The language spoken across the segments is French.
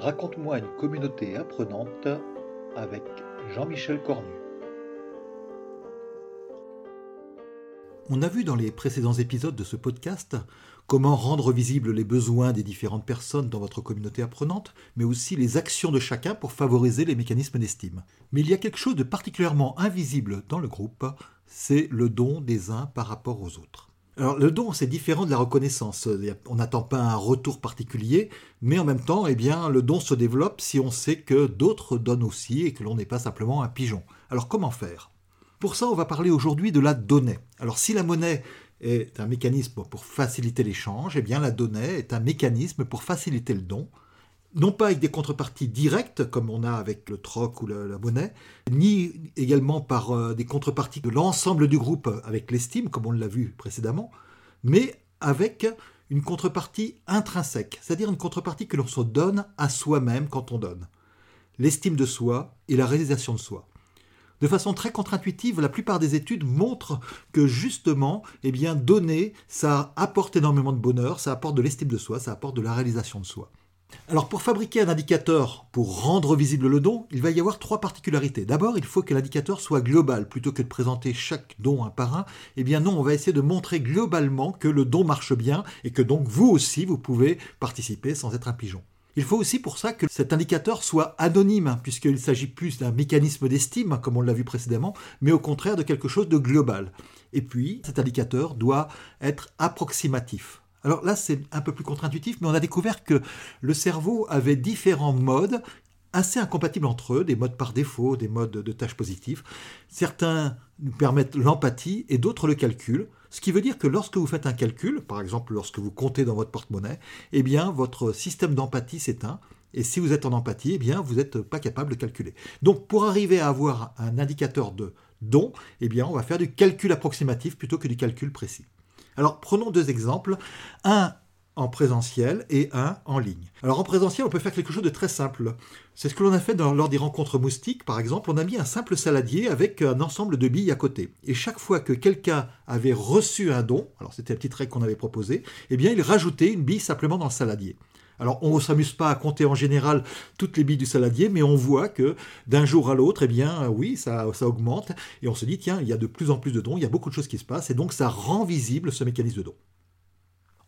Raconte-moi une communauté apprenante avec Jean-Michel Cornu. On a vu dans les précédents épisodes de ce podcast comment rendre visibles les besoins des différentes personnes dans votre communauté apprenante, mais aussi les actions de chacun pour favoriser les mécanismes d'estime. Mais il y a quelque chose de particulièrement invisible dans le groupe, c'est le don des uns par rapport aux autres. Alors le don, c'est différent de la reconnaissance. On n'attend pas un retour particulier, mais en même temps, eh bien, le don se développe si on sait que d'autres donnent aussi et que l'on n'est pas simplement un pigeon. Alors comment faire? Pour ça, on va parler aujourd'hui de la donnée. Alors si la monnaie est un mécanisme pour faciliter l'échange, eh bien la donnée est un mécanisme pour faciliter le don non pas avec des contreparties directes comme on a avec le troc ou la, monnaie, ni également par euh, des contreparties de l'ensemble du groupe avec l'estime, comme on l'a vu précédemment, mais avec une contrepartie intrinsèque, c'est-à-dire une contrepartie que l'on se donne à soi-même quand on donne. L'estime de soi et la réalisation de soi. De façon très contre-intuitive, la plupart des études montrent que justement, eh bien, donner, ça apporte énormément de bonheur, ça apporte de l'estime de soi, ça apporte de la réalisation de soi. Alors pour fabriquer un indicateur pour rendre visible le don, il va y avoir trois particularités. D'abord, il faut que l'indicateur soit global. Plutôt que de présenter chaque don un par un, eh bien non, on va essayer de montrer globalement que le don marche bien et que donc vous aussi, vous pouvez participer sans être un pigeon. Il faut aussi pour ça que cet indicateur soit anonyme, puisqu'il s'agit plus d'un mécanisme d'estime, comme on l'a vu précédemment, mais au contraire de quelque chose de global. Et puis, cet indicateur doit être approximatif. Alors là, c'est un peu plus contre-intuitif, mais on a découvert que le cerveau avait différents modes assez incompatibles entre eux, des modes par défaut, des modes de tâches positives. Certains nous permettent l'empathie et d'autres le calcul. Ce qui veut dire que lorsque vous faites un calcul, par exemple lorsque vous comptez dans votre porte-monnaie, eh bien votre système d'empathie s'éteint. Et si vous êtes en empathie, eh bien vous n'êtes pas capable de calculer. Donc pour arriver à avoir un indicateur de don, eh on va faire du calcul approximatif plutôt que du calcul précis. Alors prenons deux exemples, un en présentiel et un en ligne. Alors en présentiel, on peut faire quelque chose de très simple. C'est ce que l'on a fait lors des rencontres moustiques, par exemple. On a mis un simple saladier avec un ensemble de billes à côté. Et chaque fois que quelqu'un avait reçu un don, alors c'était un petit trait qu'on avait proposé, eh bien il rajoutait une bille simplement dans le saladier. Alors on ne s'amuse pas à compter en général toutes les billes du saladier, mais on voit que d'un jour à l'autre, eh bien oui, ça, ça augmente, et on se dit, tiens, il y a de plus en plus de dons, il y a beaucoup de choses qui se passent, et donc ça rend visible ce mécanisme de don.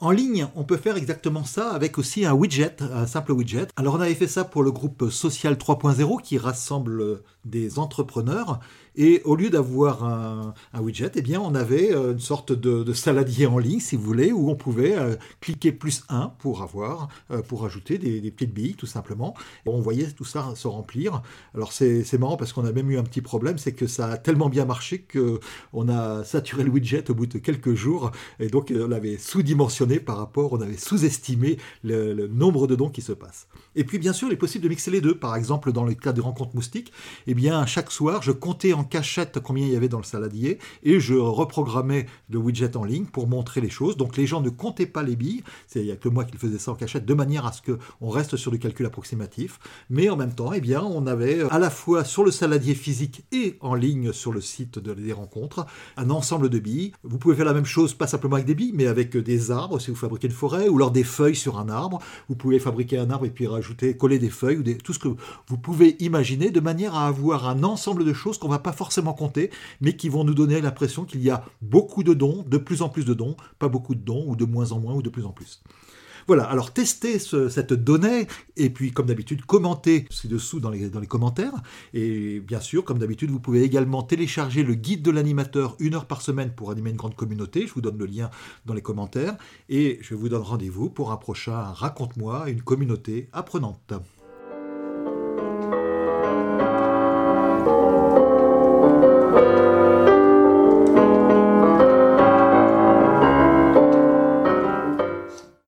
En ligne, on peut faire exactement ça avec aussi un widget, un simple widget. Alors on avait fait ça pour le groupe Social 3.0 qui rassemble des entrepreneurs et au lieu d'avoir un, widget, eh bien, on avait euh, une sorte de, saladier en ligne, si vous voulez, où on pouvait euh, cliquer plus 1 pour avoir, euh, pour ajouter des, petites billes, tout simplement. on voyait tout ça se remplir. Alors c'est marrant parce qu'on a même eu un petit problème, c'est que ça a tellement bien marché qu'on a saturé le widget au bout de quelques jours, et donc on l'avait sous-dimensionné par rapport, on avait sous-estimé le, le, nombre de dons qui se passent. Et puis bien sûr, il est possible de mixer les deux. Par exemple, dans le cas des rencontres moustiques, eh bien chaque soir, je comptais en cachette combien il y avait dans le saladier et je reprogrammais le widget en ligne pour montrer les choses. Donc les gens ne comptaient pas les billes, il n'y a que moi qui le faisais ça en cachette, de manière à ce qu'on reste sur du calcul approximatif. Mais en même temps, eh bien, on avait à la fois sur le saladier physique et en ligne sur le site des rencontres un ensemble de billes. Vous pouvez faire la même chose, pas simplement avec des billes, mais avec des arbres si vous fabriquez une forêt, ou alors des feuilles sur un arbre. Vous pouvez fabriquer un arbre et puis rajouter, coller des feuilles ou des, tout ce que vous pouvez imaginer de manière à avoir un ensemble de choses qu'on va pas forcément compter, mais qui vont nous donner l'impression qu'il y a beaucoup de dons, de plus en plus de dons, pas beaucoup de dons, ou de moins en moins, ou de plus en plus. Voilà, alors testez cette donnée et puis comme d'habitude commentez ci-dessous dans les, commentaires. Et bien sûr, comme d'habitude, vous pouvez également télécharger le guide de l'animateur une heure par semaine pour animer une grande communauté. Je vous donne le lien dans les commentaires et je vous donne rendez-vous pour un prochain Raconte-moi une communauté apprenante.